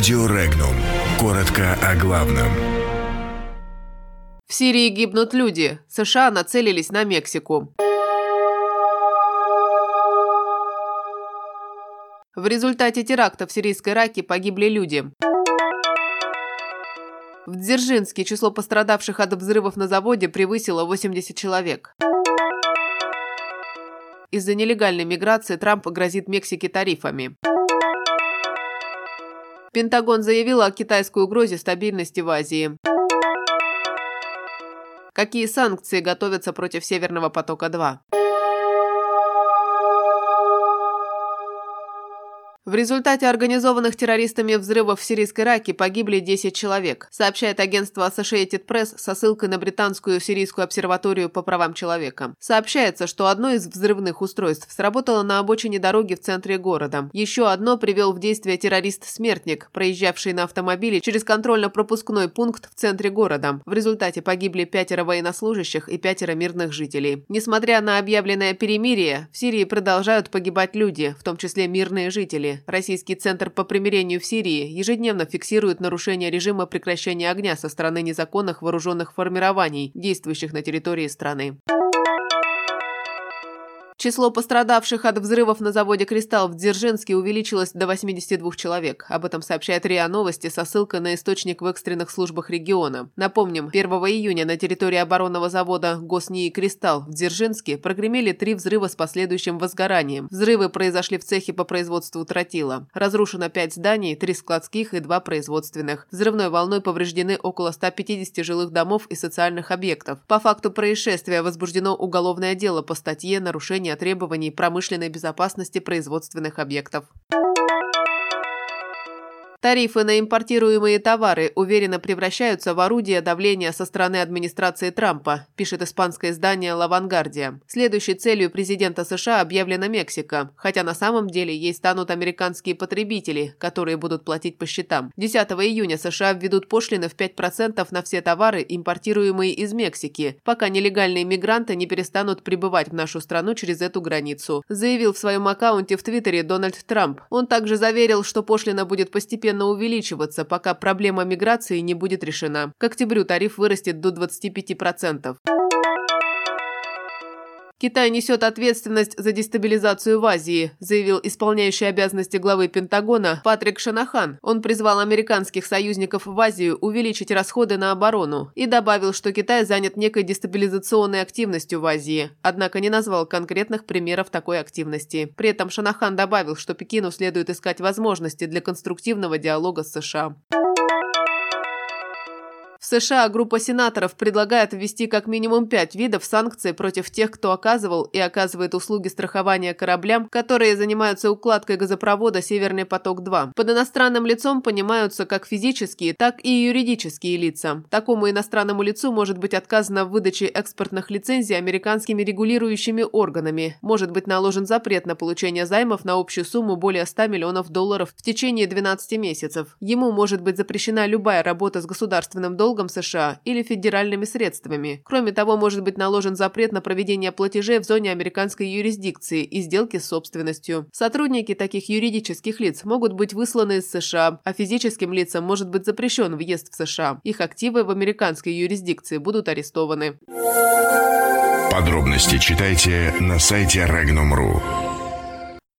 Радио Регнум. Коротко о главном. В Сирии гибнут люди. США нацелились на Мексику. В результате теракта в сирийской Раке погибли люди. В Дзержинске число пострадавших от взрывов на заводе превысило 80 человек. Из-за нелегальной миграции Трамп грозит Мексике тарифами. Пентагон заявил о китайской угрозе стабильности в Азии. Какие санкции готовятся против Северного потока-2? В результате организованных террористами взрывов в сирийской Раке погибли 10 человек, сообщает агентство Associated Press со ссылкой на британскую сирийскую обсерваторию по правам человека. Сообщается, что одно из взрывных устройств сработало на обочине дороги в центре города. Еще одно привел в действие террорист-смертник, проезжавший на автомобиле через контрольно-пропускной пункт в центре города. В результате погибли пятеро военнослужащих и пятеро мирных жителей. Несмотря на объявленное перемирие, в Сирии продолжают погибать люди, в том числе мирные жители. Российский центр по примирению в Сирии ежедневно фиксирует нарушение режима прекращения огня со стороны незаконных вооруженных формирований, действующих на территории страны. Число пострадавших от взрывов на заводе «Кристалл» в Дзержинске увеличилось до 82 человек. Об этом сообщает РИА Новости со ссылкой на источник в экстренных службах региона. Напомним, 1 июня на территории оборонного завода «Госнии Кристалл» в Дзержинске прогремели три взрыва с последующим возгоранием. Взрывы произошли в цехе по производству тротила. Разрушено пять зданий, три складских и два производственных. Взрывной волной повреждены около 150 жилых домов и социальных объектов. По факту происшествия возбуждено уголовное дело по статье «Нарушение требований промышленной безопасности производственных объектов. Тарифы на импортируемые товары уверенно превращаются в орудие давления со стороны администрации Трампа, пишет испанское издание «Лавангардия». Следующей целью президента США объявлена Мексика, хотя на самом деле ей станут американские потребители, которые будут платить по счетам. 10 июня США введут пошлины в 5% на все товары, импортируемые из Мексики, пока нелегальные мигранты не перестанут прибывать в нашу страну через эту границу, заявил в своем аккаунте в Твиттере Дональд Трамп. Он также заверил, что пошлина будет постепенно постепенно увеличиваться, пока проблема миграции не будет решена. К октябрю тариф вырастет до 25%. Китай несет ответственность за дестабилизацию в Азии, заявил исполняющий обязанности главы Пентагона Патрик Шанахан. Он призвал американских союзников в Азию увеличить расходы на оборону и добавил, что Китай занят некой дестабилизационной активностью в Азии, однако не назвал конкретных примеров такой активности. При этом Шанахан добавил, что Пекину следует искать возможности для конструктивного диалога с США. США группа сенаторов предлагает ввести как минимум пять видов санкций против тех, кто оказывал и оказывает услуги страхования кораблям, которые занимаются укладкой газопровода «Северный поток-2». Под иностранным лицом понимаются как физические, так и юридические лица. Такому иностранному лицу может быть отказано в выдаче экспортных лицензий американскими регулирующими органами. Может быть наложен запрет на получение займов на общую сумму более 100 миллионов долларов в течение 12 месяцев. Ему может быть запрещена любая работа с государственным долларом долгом США или федеральными средствами. Кроме того, может быть наложен запрет на проведение платежей в зоне американской юрисдикции и сделки с собственностью. Сотрудники таких юридических лиц могут быть высланы из США, а физическим лицам может быть запрещен въезд в США. Их активы в американской юрисдикции будут арестованы. Подробности читайте на сайте Regnum.ru.